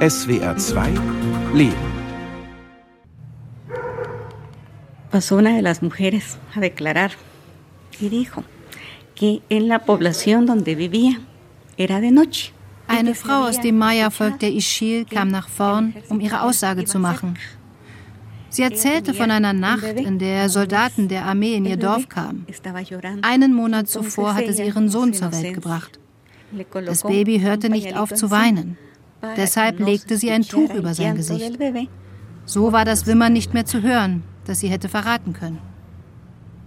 SWR 2 Leben. Pasó una de las mujeres a declarar y dijo que en la población donde vivía era de noche. Eine Frau aus dem Maya-Volk der Ischil kam nach vorn, um ihre Aussage zu machen. Sie erzählte von einer Nacht, in der Soldaten der Armee in ihr Dorf kamen. Einen Monat zuvor hatte sie ihren Sohn zur Welt gebracht. Das Baby hörte nicht auf zu weinen. Deshalb legte sie ein Tuch über sein Gesicht. So war das Wimmern nicht mehr zu hören, das sie hätte verraten können.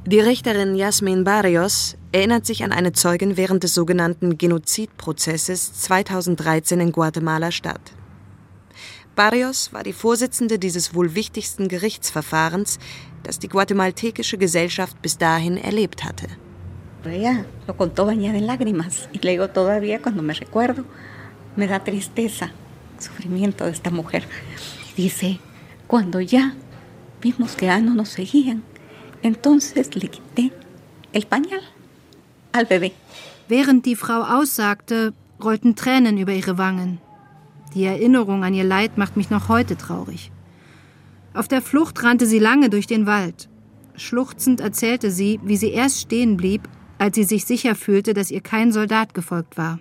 Die Richterin Jasmin Barrios erinnert sich an eine Zeugin während des sogenannten Genozidprozesses 2013 in Guatemala-Stadt. Barrios war die Vorsitzende dieses wohl wichtigsten Gerichtsverfahrens, das die guatemaltekische Gesellschaft bis dahin erlebt hatte. Ella lo contó bañada en lágrimas y le digo todavía cuando me recuerdo me da tristeza, sufrimiento de esta mujer. Dice, cuando ya vimos que ya no nos seguían, entonces le quité el pañal al bebé. Während die Frau aussagte, rollten Tränen über ihre Wangen. Die Erinnerung an ihr Leid macht mich noch heute traurig. Auf der Flucht rannte sie lange durch den Wald. Schluchzend erzählte sie, wie sie erst stehen blieb, als sie sich sicher fühlte, dass ihr kein Soldat gefolgt war.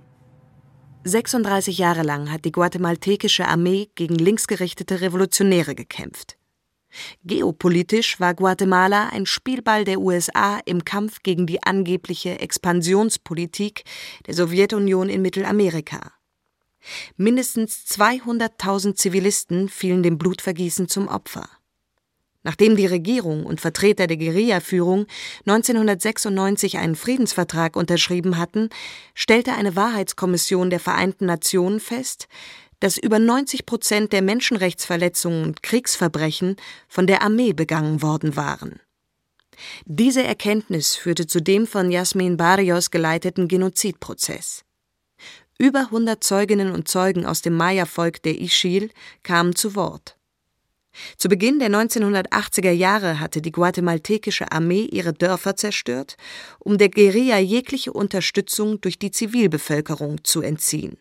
36 Jahre lang hat die guatemaltekische Armee gegen linksgerichtete Revolutionäre gekämpft. Geopolitisch war Guatemala ein Spielball der USA im Kampf gegen die angebliche Expansionspolitik der Sowjetunion in Mittelamerika. Mindestens 200.000 Zivilisten fielen dem Blutvergießen zum Opfer. Nachdem die Regierung und Vertreter der Guerillaführung 1996 einen Friedensvertrag unterschrieben hatten, stellte eine Wahrheitskommission der Vereinten Nationen fest, dass über 90 Prozent der Menschenrechtsverletzungen und Kriegsverbrechen von der Armee begangen worden waren. Diese Erkenntnis führte zu dem von Jasmin Barrios geleiteten Genozidprozess. Über 100 Zeuginnen und Zeugen aus dem Maya-Volk der Ischil kamen zu Wort. Zu Beginn der 1980er Jahre hatte die guatemaltekische Armee ihre Dörfer zerstört, um der Guerilla jegliche Unterstützung durch die Zivilbevölkerung zu entziehen.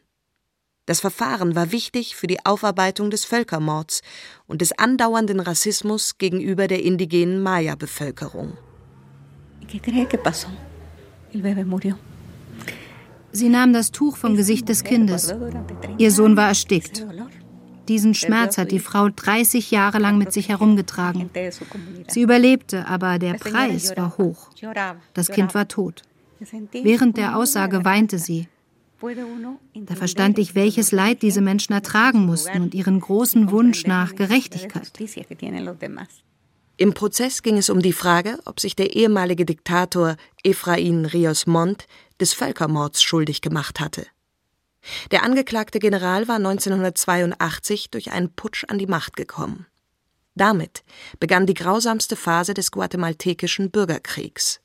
Das Verfahren war wichtig für die Aufarbeitung des Völkermords und des andauernden Rassismus gegenüber der indigenen Maya-Bevölkerung. Sie nahm das Tuch vom Gesicht des Kindes. Ihr Sohn war erstickt. Diesen Schmerz hat die Frau 30 Jahre lang mit sich herumgetragen. Sie überlebte, aber der Preis war hoch. Das Kind war tot. Während der Aussage weinte sie. Da verstand ich, welches Leid diese Menschen ertragen mussten und ihren großen Wunsch nach Gerechtigkeit. Im Prozess ging es um die Frage, ob sich der ehemalige Diktator Efrain Rios Montt des Völkermords schuldig gemacht hatte. Der angeklagte General war 1982 durch einen Putsch an die Macht gekommen. Damit begann die grausamste Phase des guatemaltekischen Bürgerkriegs.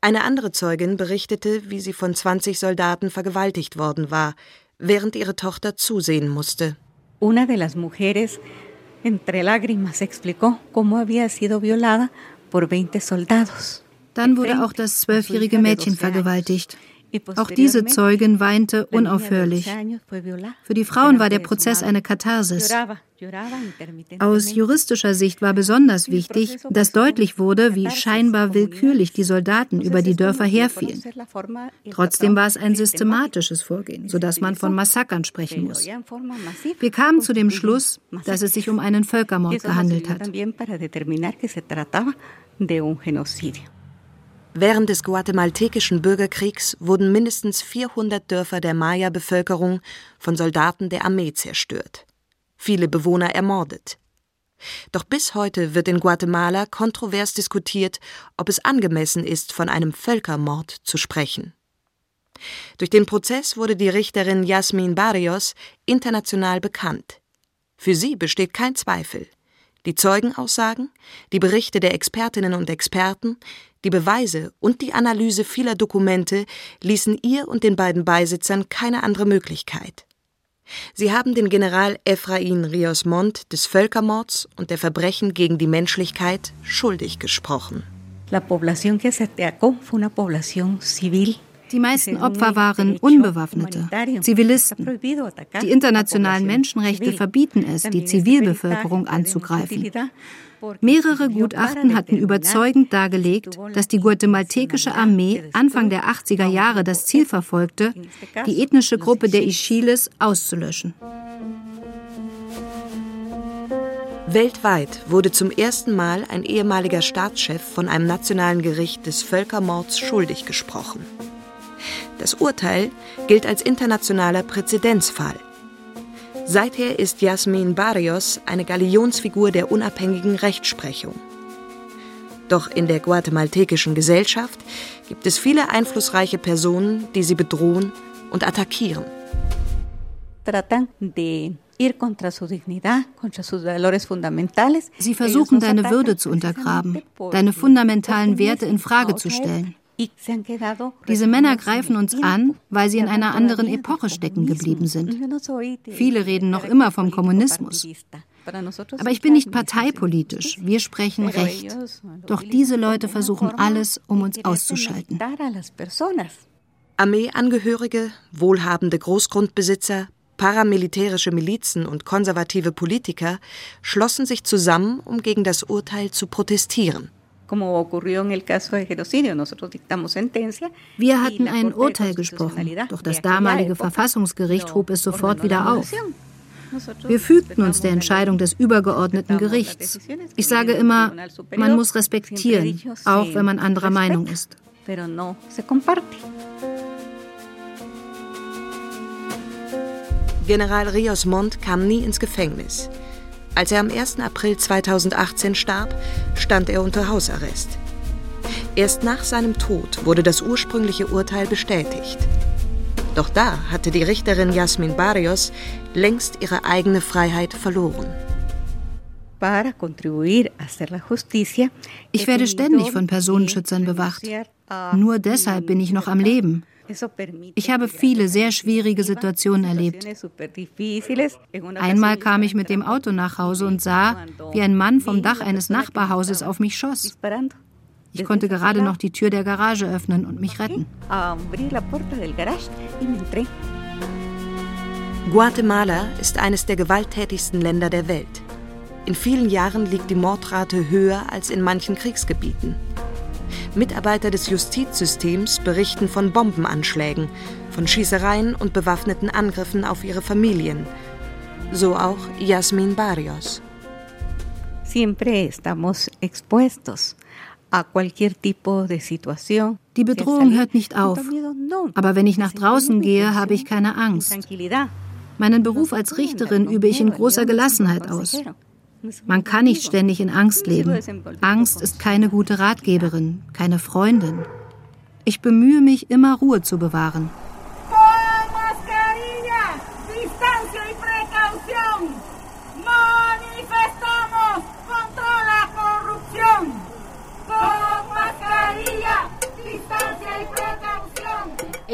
Eine andere Zeugin berichtete, wie sie von 20 Soldaten vergewaltigt worden war, während ihre Tochter zusehen musste. Una de las mujeres entre lágrimas explicó cómo había sido violada por 20 soldados. Dann wurde auch das zwölfjährige Mädchen vergewaltigt. Auch diese Zeugin weinte unaufhörlich. Für die Frauen war der Prozess eine Katharsis. Aus juristischer Sicht war besonders wichtig, dass deutlich wurde, wie scheinbar willkürlich die Soldaten über die Dörfer herfielen. Trotzdem war es ein systematisches Vorgehen, sodass man von Massakern sprechen muss. Wir kamen zu dem Schluss, dass es sich um einen Völkermord gehandelt hat. Während des guatemaltekischen Bürgerkriegs wurden mindestens 400 Dörfer der Maya-Bevölkerung von Soldaten der Armee zerstört, viele Bewohner ermordet. Doch bis heute wird in Guatemala kontrovers diskutiert, ob es angemessen ist, von einem Völkermord zu sprechen. Durch den Prozess wurde die Richterin Jasmin Barrios international bekannt. Für sie besteht kein Zweifel. Die Zeugenaussagen, die Berichte der Expertinnen und Experten, die Beweise und die Analyse vieler Dokumente ließen ihr und den beiden Beisitzern keine andere Möglichkeit. Sie haben den General Efrain Rios Montt des Völkermords und der Verbrechen gegen die Menschlichkeit schuldig gesprochen. Die meisten Opfer waren Unbewaffnete, Zivilisten. Die internationalen Menschenrechte verbieten es, die Zivilbevölkerung anzugreifen. Mehrere Gutachten hatten überzeugend dargelegt, dass die guatemaltekische Armee Anfang der 80er Jahre das Ziel verfolgte, die ethnische Gruppe der Ischiles auszulöschen. Weltweit wurde zum ersten Mal ein ehemaliger Staatschef von einem nationalen Gericht des Völkermords schuldig gesprochen. Das Urteil gilt als internationaler Präzedenzfall. Seither ist Jasmin Barrios eine Galionsfigur der unabhängigen Rechtsprechung. Doch in der guatemaltekischen Gesellschaft gibt es viele einflussreiche Personen, die sie bedrohen und attackieren. Sie versuchen, deine Würde zu untergraben, deine fundamentalen Werte in Frage zu stellen. Diese Männer greifen uns an, weil sie in einer anderen Epoche stecken geblieben sind. Viele reden noch immer vom Kommunismus. Aber ich bin nicht parteipolitisch. Wir sprechen Recht. Doch diese Leute versuchen alles, um uns auszuschalten. Armeeangehörige, wohlhabende Großgrundbesitzer, paramilitärische Milizen und konservative Politiker schlossen sich zusammen, um gegen das Urteil zu protestieren. Wir hatten ein Urteil gesprochen, doch das damalige Verfassungsgericht hob es sofort wieder auf. Wir fügten uns der Entscheidung des übergeordneten Gerichts. Ich sage immer, man muss respektieren, auch wenn man anderer Meinung ist. General Rios Montt kam nie ins Gefängnis. Als er am 1. April 2018 starb, stand er unter Hausarrest. Erst nach seinem Tod wurde das ursprüngliche Urteil bestätigt. Doch da hatte die Richterin Jasmin Barrios längst ihre eigene Freiheit verloren. Ich werde ständig von Personenschützern bewacht. Nur deshalb bin ich noch am Leben. Ich habe viele sehr schwierige Situationen erlebt. Einmal kam ich mit dem Auto nach Hause und sah, wie ein Mann vom Dach eines Nachbarhauses auf mich schoss. Ich konnte gerade noch die Tür der Garage öffnen und mich retten. Guatemala ist eines der gewalttätigsten Länder der Welt. In vielen Jahren liegt die Mordrate höher als in manchen Kriegsgebieten. Mitarbeiter des Justizsystems berichten von Bombenanschlägen, von Schießereien und bewaffneten Angriffen auf ihre Familien. So auch Yasmin Barrios. Siempre estamos expuestos die Bedrohung hört nicht auf. Aber wenn ich nach draußen gehe, habe ich keine Angst. Meinen Beruf als Richterin übe ich in großer Gelassenheit aus. Man kann nicht ständig in Angst leben. Angst ist keine gute Ratgeberin, keine Freundin. Ich bemühe mich, immer Ruhe zu bewahren.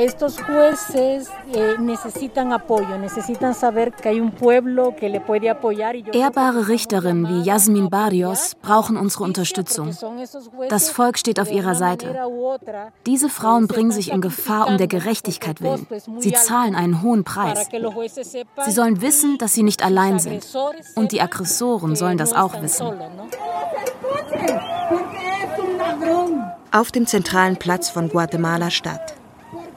Estos jueces eh, necesitan apoyo, necesitan saber que hay un pueblo que le puede apoyar. Ehrbare Richterinnen wie Yasmin Barrios brauchen unsere Unterstützung. Das Volk steht auf ihrer Seite. Diese Frauen bringen sich in Gefahr um der Gerechtigkeit willen. Sie zahlen einen hohen Preis. Sie sollen wissen, dass sie nicht allein sind. Und die Aggressoren sollen das auch wissen. Auf dem zentralen Platz von Guatemala Stadt.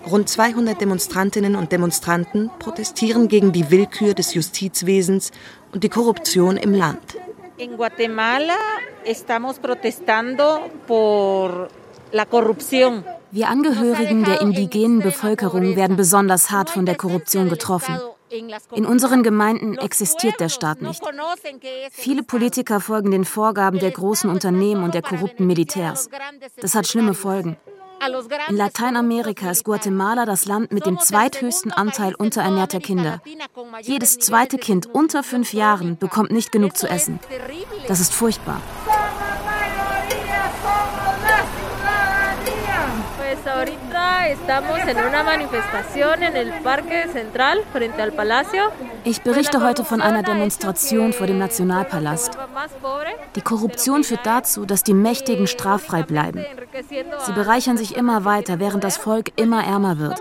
Rund 200 Demonstrantinnen und Demonstranten protestieren gegen die Willkür des Justizwesens und die Korruption im Land. In Guatemala estamos protestando por la corrupción. Wir Angehörigen der indigenen Bevölkerung werden besonders hart von der Korruption getroffen. In unseren Gemeinden existiert der Staat nicht. Viele Politiker folgen den Vorgaben der großen Unternehmen und der korrupten Militärs. Das hat schlimme Folgen. In Lateinamerika ist Guatemala das Land mit dem zweithöchsten Anteil unterernährter Kinder. Jedes zweite Kind unter fünf Jahren bekommt nicht genug zu essen. Das ist furchtbar. Ich berichte heute von einer Demonstration vor dem Nationalpalast. Die Korruption führt dazu, dass die Mächtigen straffrei bleiben. Sie bereichern sich immer weiter, während das Volk immer ärmer wird.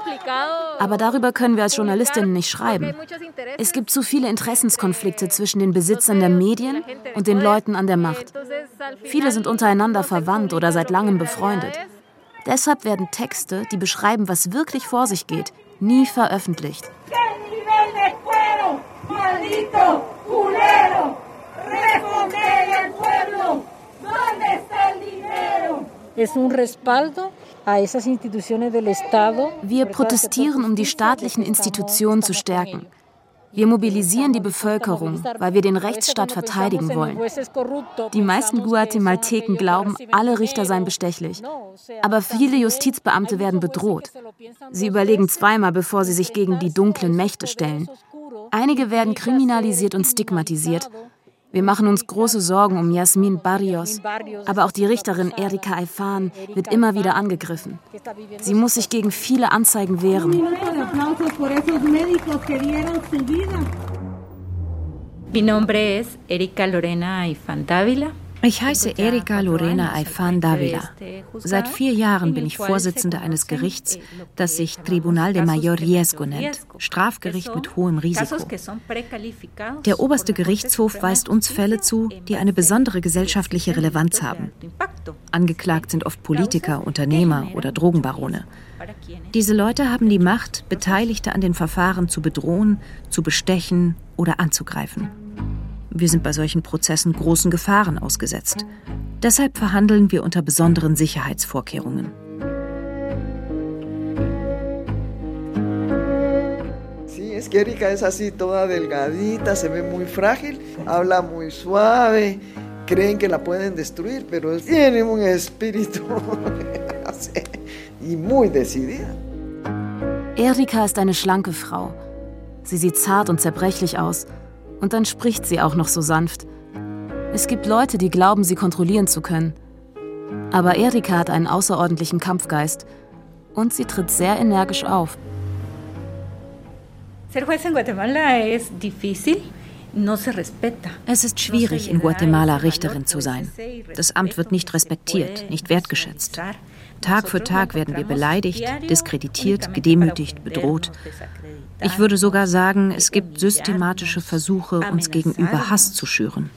Aber darüber können wir als Journalistinnen nicht schreiben. Es gibt zu viele Interessenskonflikte zwischen den Besitzern der Medien und den Leuten an der Macht. Viele sind untereinander verwandt oder seit langem befreundet. Deshalb werden Texte, die beschreiben, was wirklich vor sich geht, nie veröffentlicht. Wir protestieren, um die staatlichen Institutionen zu stärken. Wir mobilisieren die Bevölkerung, weil wir den Rechtsstaat verteidigen wollen. Die meisten Guatemalteken glauben, alle Richter seien bestechlich. Aber viele Justizbeamte werden bedroht. Sie überlegen zweimal, bevor sie sich gegen die dunklen Mächte stellen. Einige werden kriminalisiert und stigmatisiert. Wir machen uns große Sorgen um Yasmin Barrios, aber auch die Richterin Erika Aifan wird immer wieder angegriffen. Sie muss sich gegen viele Anzeigen wehren. Mi nombre es Erika Lorena Aifan Dávila. Ich heiße Erika Lorena Aifan Davila. Seit vier Jahren bin ich Vorsitzende eines Gerichts, das sich Tribunal de Mayor Riesgo nennt, Strafgericht mit hohem Risiko. Der oberste Gerichtshof weist uns Fälle zu, die eine besondere gesellschaftliche Relevanz haben. Angeklagt sind oft Politiker, Unternehmer oder Drogenbarone. Diese Leute haben die Macht, Beteiligte an den Verfahren zu bedrohen, zu bestechen oder anzugreifen. Wir sind bei solchen Prozessen großen Gefahren ausgesetzt. Deshalb verhandeln wir unter besonderen Sicherheitsvorkehrungen. Erika es así toda delgadita, se ve muy frágil, habla muy suave, creen que la pueden destruir, pero tiene un espíritu y muy decidida. Erika ist eine schlanke Frau. Sie sieht zart und zerbrechlich aus. Und dann spricht sie auch noch so sanft. Es gibt Leute, die glauben, sie kontrollieren zu können. Aber Erika hat einen außerordentlichen Kampfgeist und sie tritt sehr energisch auf. Es ist schwierig, in Guatemala Richterin zu sein. Das Amt wird nicht respektiert, nicht wertgeschätzt. Tag für Tag werden wir beleidigt, diskreditiert, gedemütigt, bedroht. Ich würde sogar sagen, es gibt systematische Versuche, uns gegenüber Hass zu schüren.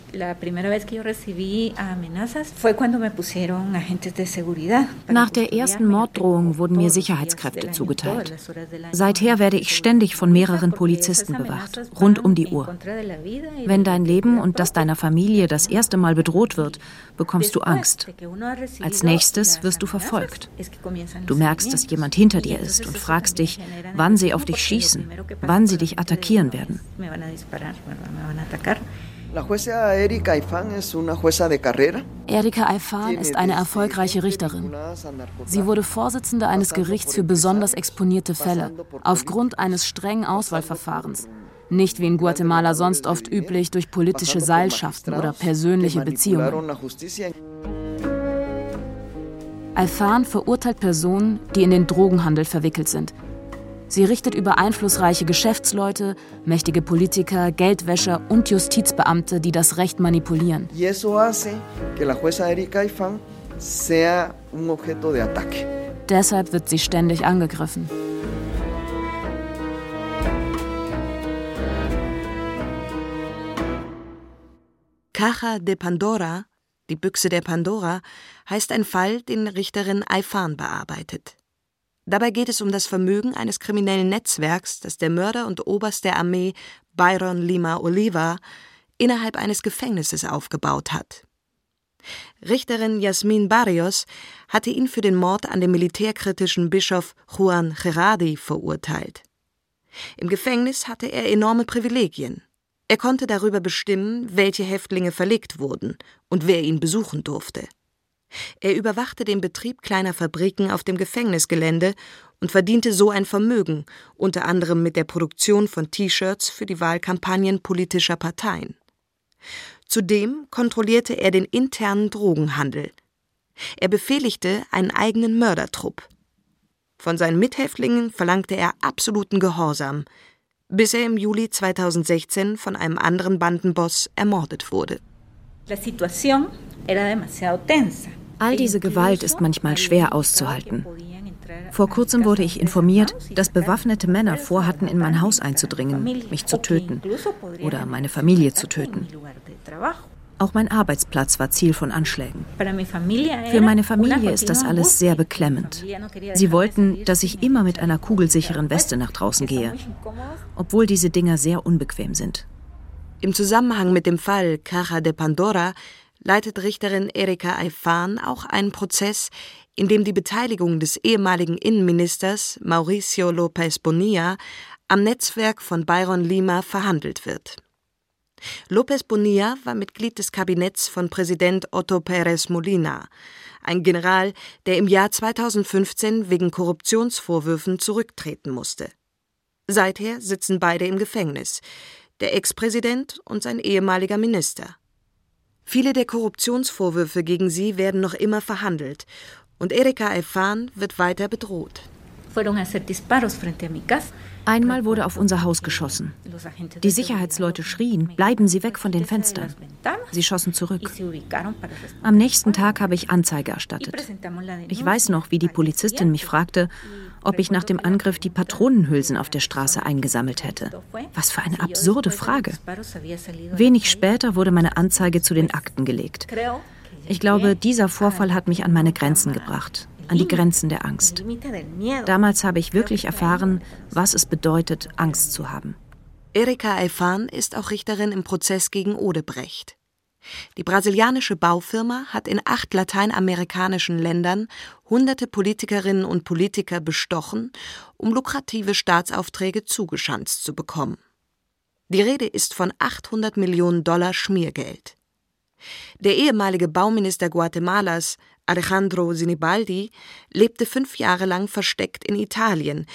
Nach der ersten Morddrohung wurden mir Sicherheitskräfte zugeteilt. Seither werde ich ständig von mehreren Polizisten bewacht, rund um die Uhr. Wenn dein Leben und das deiner Familie das erste Mal bedroht wird, bekommst du Angst. Als nächstes wirst du verfolgt. Du merkst, dass jemand hinter dir ist und fragst dich, wann sie auf dich schießen, wann sie dich attackieren werden. Erika Aifan ist eine erfolgreiche Richterin. Sie wurde Vorsitzende eines Gerichts für besonders exponierte Fälle aufgrund eines strengen Auswahlverfahrens. Nicht wie in Guatemala sonst oft üblich durch politische Seilschaften oder persönliche Beziehungen. Alfan verurteilt Personen, die in den Drogenhandel verwickelt sind. Sie richtet über einflussreiche Geschäftsleute, mächtige Politiker, Geldwäscher und Justizbeamte, die das Recht manipulieren. Deshalb wird sie ständig angegriffen. Caja de Pandora, die Büchse der Pandora, heißt ein Fall, den Richterin Aifan bearbeitet. Dabei geht es um das Vermögen eines kriminellen Netzwerks, das der Mörder und Oberst der Armee Byron Lima Oliva innerhalb eines Gefängnisses aufgebaut hat. Richterin Yasmin Barrios hatte ihn für den Mord an dem militärkritischen Bischof Juan Gerardi verurteilt. Im Gefängnis hatte er enorme Privilegien. Er konnte darüber bestimmen, welche Häftlinge verlegt wurden und wer ihn besuchen durfte. Er überwachte den Betrieb kleiner Fabriken auf dem Gefängnisgelände und verdiente so ein Vermögen, unter anderem mit der Produktion von T-Shirts für die Wahlkampagnen politischer Parteien. Zudem kontrollierte er den internen Drogenhandel. Er befehligte einen eigenen Mördertrupp. Von seinen Mithäftlingen verlangte er absoluten Gehorsam, bis er im Juli 2016 von einem anderen Bandenboss ermordet wurde. All diese Gewalt ist manchmal schwer auszuhalten. Vor kurzem wurde ich informiert, dass bewaffnete Männer vorhatten, in mein Haus einzudringen, mich zu töten oder meine Familie zu töten. Auch mein Arbeitsplatz war Ziel von Anschlägen. Für meine Familie ist das alles sehr beklemmend. Sie wollten, dass ich immer mit einer kugelsicheren Weste nach draußen gehe, obwohl diese Dinger sehr unbequem sind. Im Zusammenhang mit dem Fall Caja de Pandora leitet Richterin Erika Aifan auch einen Prozess, in dem die Beteiligung des ehemaligen Innenministers Mauricio López Bonilla am Netzwerk von Byron Lima verhandelt wird. López Bonilla war Mitglied des Kabinetts von Präsident Otto Pérez Molina, ein General, der im Jahr 2015 wegen Korruptionsvorwürfen zurücktreten musste. Seither sitzen beide im Gefängnis, der Ex-Präsident und sein ehemaliger Minister. Viele der Korruptionsvorwürfe gegen sie werden noch immer verhandelt und Erika Efan wird weiter bedroht. Einmal wurde auf unser Haus geschossen. Die Sicherheitsleute schrien, bleiben Sie weg von den Fenstern. Sie schossen zurück. Am nächsten Tag habe ich Anzeige erstattet. Ich weiß noch, wie die Polizistin mich fragte, ob ich nach dem Angriff die Patronenhülsen auf der Straße eingesammelt hätte. Was für eine absurde Frage. Wenig später wurde meine Anzeige zu den Akten gelegt. Ich glaube, dieser Vorfall hat mich an meine Grenzen gebracht an die Grenzen der Angst. Damals habe ich wirklich erfahren, was es bedeutet, Angst zu haben. Erika Eifan ist auch Richterin im Prozess gegen Odebrecht. Die brasilianische Baufirma hat in acht lateinamerikanischen Ländern hunderte Politikerinnen und Politiker bestochen, um lukrative Staatsaufträge zugeschanzt zu bekommen. Die Rede ist von 800 Millionen Dollar Schmiergeld. Der ehemalige Bauminister Guatemalas, Alejandro Sinibaldi, lebte fünf Jahre lang versteckt in Italien,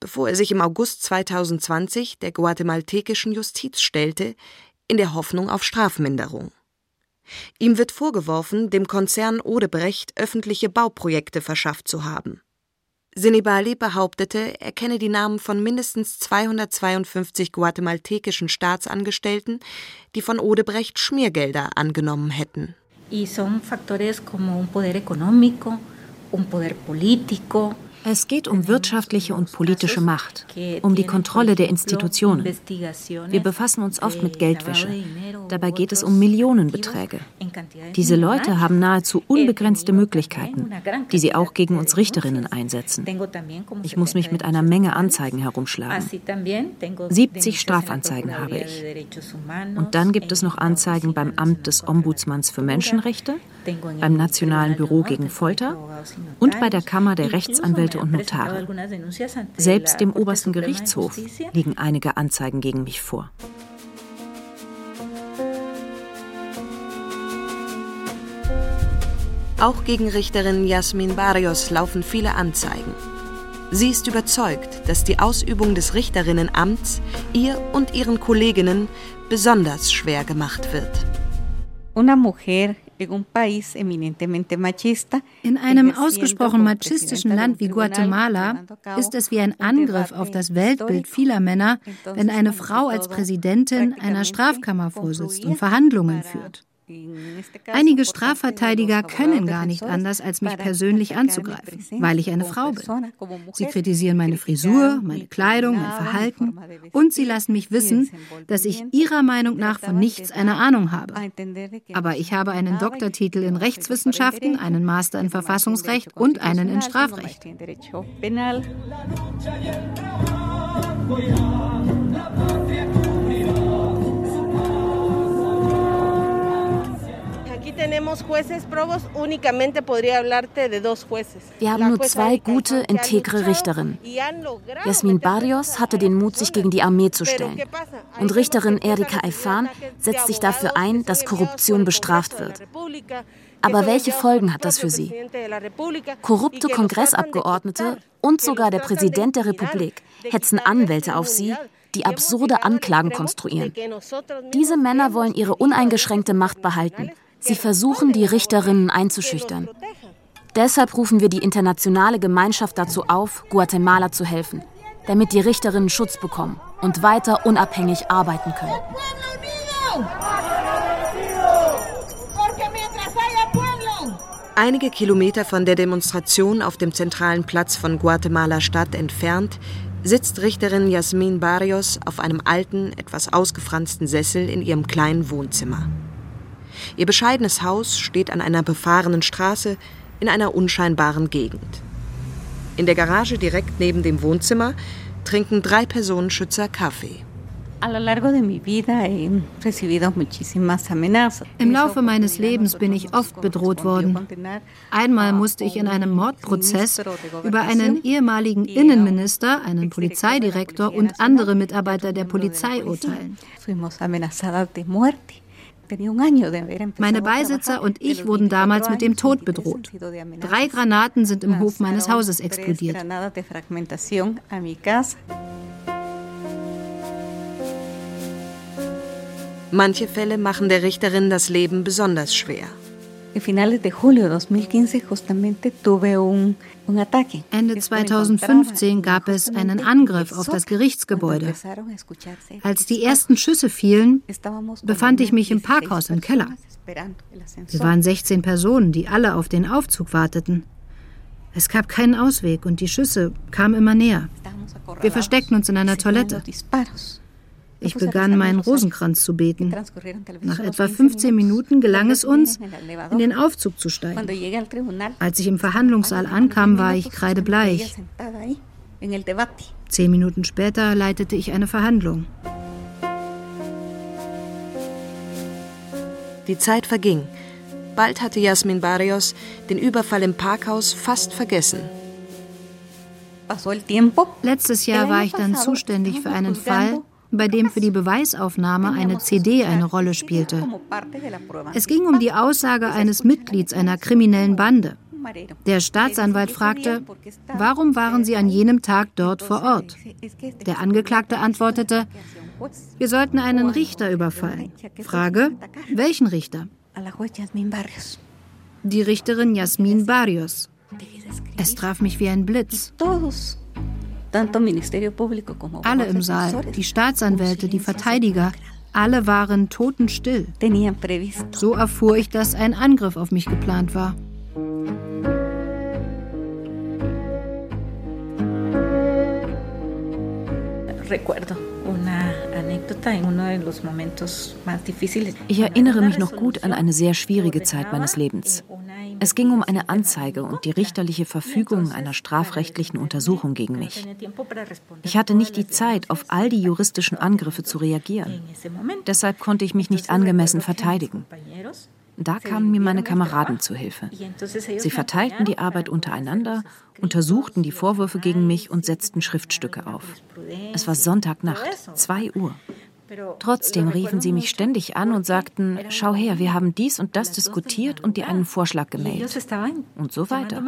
bevor er sich im August 2020 der guatemaltekischen Justiz stellte, in der Hoffnung auf Strafminderung. Ihm wird vorgeworfen, dem Konzern Odebrecht öffentliche Bauprojekte verschafft zu haben. Sinibali behauptete, er kenne die Namen von mindestens 252 guatemaltekischen Staatsangestellten, die von Odebrecht Schmiergelder angenommen hätten. Y son factores como un poder económico, un poder político, es geht um wirtschaftliche und politische Macht, um die Kontrolle der Institutionen. Wir befassen uns oft mit Geldwäsche. Dabei geht es um Millionenbeträge. Diese Leute haben nahezu unbegrenzte Möglichkeiten, die sie auch gegen uns Richterinnen einsetzen. Ich muss mich mit einer Menge Anzeigen herumschlagen. 70 Strafanzeigen habe ich. Und dann gibt es noch Anzeigen beim Amt des Ombudsmanns für Menschenrechte, beim Nationalen Büro gegen Folter und bei der Kammer der Rechtsanwälte Rechtsanwälte und Notare. Selbst dem obersten Gerichtshof liegen einige Anzeigen gegen mich vor. Auch gegen Richterin Jasmin Barrios laufen viele Anzeigen. Sie ist überzeugt, dass die Ausübung des Richterinnenamts ihr und ihren Kolleginnen besonders schwer gemacht wird. Una mujer in einem ausgesprochen machistischen Land wie Guatemala ist es wie ein Angriff auf das Weltbild vieler Männer, wenn eine Frau als Präsidentin einer Strafkammer vorsitzt und Verhandlungen führt. Einige Strafverteidiger können gar nicht anders, als mich persönlich anzugreifen, weil ich eine Frau bin. Sie kritisieren meine Frisur, meine Kleidung, mein Verhalten und sie lassen mich wissen, dass ich ihrer Meinung nach von nichts eine Ahnung habe. Aber ich habe einen Doktortitel in Rechtswissenschaften, einen Master in Verfassungsrecht und einen in Strafrecht. Wir haben nur zwei gute, integre Richterinnen. Jasmin Barrios hatte den Mut, sich gegen die Armee zu stellen. Und Richterin Erika Eifan setzt sich dafür ein, dass Korruption bestraft wird. Aber welche Folgen hat das für sie? Korrupte Kongressabgeordnete und sogar der Präsident der Republik hetzen Anwälte auf sie, die absurde Anklagen konstruieren. Diese Männer wollen ihre uneingeschränkte Macht behalten Sie versuchen, die Richterinnen einzuschüchtern. Deshalb rufen wir die internationale Gemeinschaft dazu auf, Guatemala zu helfen, damit die Richterinnen Schutz bekommen und weiter unabhängig arbeiten können. Einige Kilometer von der Demonstration auf dem zentralen Platz von Guatemala Stadt entfernt sitzt Richterin Jasmin Barrios auf einem alten, etwas ausgefransten Sessel in ihrem kleinen Wohnzimmer. Ihr bescheidenes Haus steht an einer befahrenen Straße in einer unscheinbaren Gegend. In der Garage direkt neben dem Wohnzimmer trinken drei Personenschützer Kaffee. Im Laufe meines Lebens bin ich oft bedroht worden. Einmal musste ich in einem Mordprozess über einen ehemaligen Innenminister, einen Polizeidirektor und andere Mitarbeiter der Polizei urteilen. Meine Beisitzer und ich wurden damals mit dem Tod bedroht. Drei Granaten sind im Hof meines Hauses explodiert. Manche Fälle machen der Richterin das Leben besonders schwer. Ende 2015 gab es einen Angriff auf das Gerichtsgebäude. Als die ersten Schüsse fielen, befand ich mich im Parkhaus im Keller. Wir waren 16 Personen, die alle auf den Aufzug warteten. Es gab keinen Ausweg und die Schüsse kamen immer näher. Wir versteckten uns in einer Toilette. Ich begann meinen Rosenkranz zu beten. Nach etwa 15 Minuten gelang es uns, in den Aufzug zu steigen. Als ich im Verhandlungssaal ankam, war ich kreidebleich. Zehn Minuten später leitete ich eine Verhandlung. Die Zeit verging. Bald hatte Jasmin Barrios den Überfall im Parkhaus fast vergessen. Letztes Jahr war ich dann zuständig für einen Fall, bei dem für die Beweisaufnahme eine CD eine Rolle spielte. Es ging um die Aussage eines Mitglieds einer kriminellen Bande. Der Staatsanwalt fragte, warum waren Sie an jenem Tag dort vor Ort? Der Angeklagte antwortete, wir sollten einen Richter überfallen. Frage, welchen Richter? Die Richterin Jasmin Barrios. Es traf mich wie ein Blitz. Alle im Saal, die Staatsanwälte, die Verteidiger, alle waren totenstill. So erfuhr ich, dass ein Angriff auf mich geplant war. Ich erinnere mich noch gut an eine sehr schwierige Zeit meines Lebens. Es ging um eine Anzeige und die richterliche Verfügung einer strafrechtlichen Untersuchung gegen mich. Ich hatte nicht die Zeit, auf all die juristischen Angriffe zu reagieren. Deshalb konnte ich mich nicht angemessen verteidigen. Da kamen mir meine Kameraden zu Hilfe. Sie verteilten die Arbeit untereinander, untersuchten die Vorwürfe gegen mich und setzten Schriftstücke auf. Es war Sonntagnacht, 2 Uhr. Trotzdem riefen sie mich ständig an und sagten, schau her, wir haben dies und das diskutiert und dir einen Vorschlag gemeldet. Und so weiter.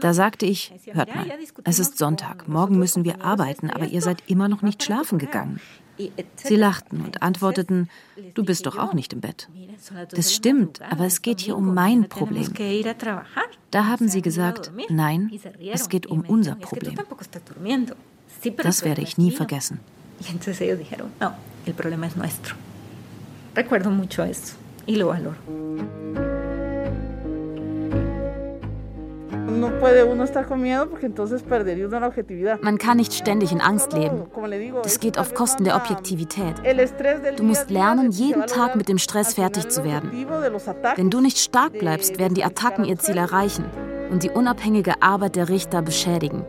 Da sagte ich, hört mal, es ist Sonntag, morgen müssen wir arbeiten, aber ihr seid immer noch nicht schlafen gegangen. Sie lachten und antworteten, du bist doch auch nicht im Bett. Das stimmt, aber es geht hier um mein Problem. Da haben sie gesagt, nein, es geht um unser Problem. Das werde ich nie vergessen. Y entonces ellos Man kann nicht ständig in Angst leben. Das geht auf Kosten der Objektivität. Du musst lernen, jeden Tag mit dem Stress fertig zu werden. Wenn du nicht stark bleibst, werden die Attacken ihr Ziel erreichen und die unabhängige Arbeit der Richter beschädigen.